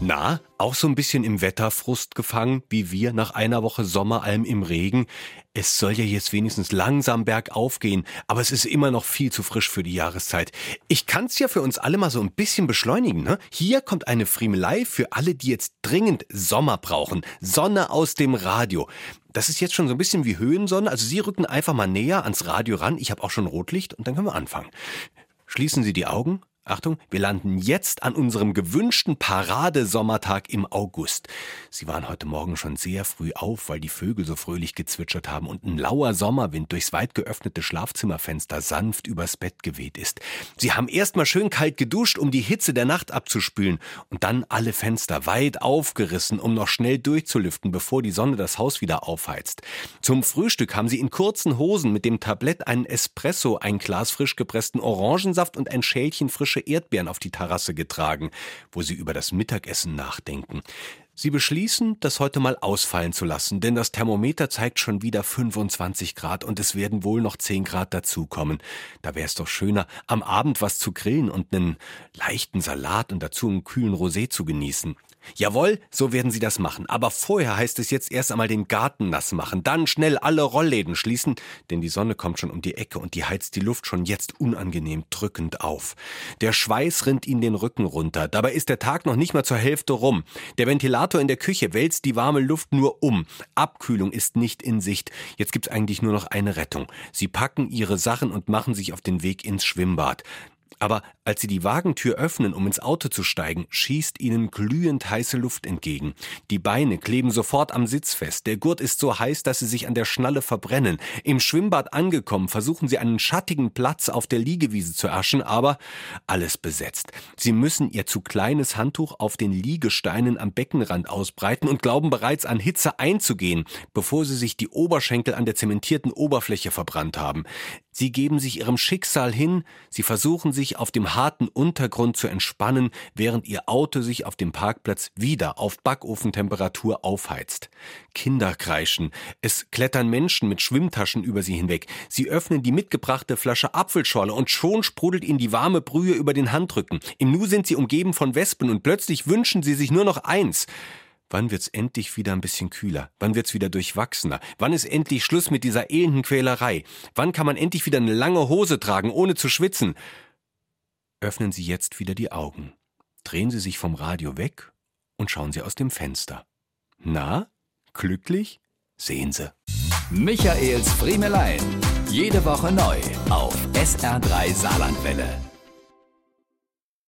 Na, auch so ein bisschen im Wetterfrust gefangen, wie wir nach einer Woche Sommeralm im Regen. Es soll ja jetzt wenigstens langsam bergauf gehen, aber es ist immer noch viel zu frisch für die Jahreszeit. Ich kann's ja für uns alle mal so ein bisschen beschleunigen, ne? Hier kommt eine Friemelei für alle, die jetzt dringend Sommer brauchen. Sonne aus dem Radio. Das ist jetzt schon so ein bisschen wie Höhensonne, also Sie rücken einfach mal näher ans Radio ran. Ich habe auch schon Rotlicht und dann können wir anfangen. Schließen Sie die Augen Achtung, wir landen jetzt an unserem gewünschten Paradesommertag im August. Sie waren heute Morgen schon sehr früh auf, weil die Vögel so fröhlich gezwitschert haben und ein lauer Sommerwind durchs weit geöffnete Schlafzimmerfenster sanft übers Bett geweht ist. Sie haben erstmal schön kalt geduscht, um die Hitze der Nacht abzuspülen und dann alle Fenster weit aufgerissen, um noch schnell durchzulüften, bevor die Sonne das Haus wieder aufheizt. Zum Frühstück haben sie in kurzen Hosen mit dem Tablett einen Espresso, ein Glas frisch gepressten Orangensaft und ein Schälchen frische frische Erdbeeren auf die Terrasse getragen, wo sie über das Mittagessen nachdenken. Sie beschließen, das heute mal ausfallen zu lassen, denn das Thermometer zeigt schon wieder 25 Grad und es werden wohl noch 10 Grad dazukommen. Da wäre es doch schöner, am Abend was zu grillen und einen leichten Salat und dazu einen kühlen Rosé zu genießen. Jawohl, so werden sie das machen. Aber vorher heißt es jetzt erst einmal den Garten nass machen, dann schnell alle Rollläden schließen, denn die Sonne kommt schon um die Ecke und die heizt die Luft schon jetzt unangenehm drückend auf. Der Schweiß rinnt ihnen den Rücken runter. Dabei ist der Tag noch nicht mal zur Hälfte rum. Der Ventilator in der Küche wälzt die warme Luft nur um. Abkühlung ist nicht in Sicht. Jetzt gibt's eigentlich nur noch eine Rettung. Sie packen ihre Sachen und machen sich auf den Weg ins Schwimmbad. Aber als sie die Wagentür öffnen, um ins Auto zu steigen, schießt ihnen glühend heiße Luft entgegen. Die Beine kleben sofort am Sitz fest. Der Gurt ist so heiß, dass sie sich an der Schnalle verbrennen. Im Schwimmbad angekommen, versuchen sie einen schattigen Platz auf der Liegewiese zu erschen, aber alles besetzt. Sie müssen ihr zu kleines Handtuch auf den Liegesteinen am Beckenrand ausbreiten und glauben bereits an Hitze einzugehen, bevor sie sich die Oberschenkel an der zementierten Oberfläche verbrannt haben. Sie geben sich ihrem Schicksal hin, sie versuchen sich auf dem harten Untergrund zu entspannen, während ihr Auto sich auf dem Parkplatz wieder auf Backofentemperatur aufheizt. Kinder kreischen, es klettern Menschen mit Schwimmtaschen über sie hinweg, sie öffnen die mitgebrachte Flasche Apfelschorle und schon sprudelt ihnen die warme Brühe über den Handrücken. Im Nu sind sie umgeben von Wespen und plötzlich wünschen sie sich nur noch eins, Wann wird's endlich wieder ein bisschen kühler? Wann wird's wieder durchwachsener? Wann ist endlich Schluss mit dieser elenden Quälerei? Wann kann man endlich wieder eine lange Hose tragen, ohne zu schwitzen? Öffnen Sie jetzt wieder die Augen. Drehen Sie sich vom Radio weg und schauen Sie aus dem Fenster. Na, glücklich? Sehen Sie. Michaels Friemelein. Jede Woche neu auf SR3 Saarlandwelle.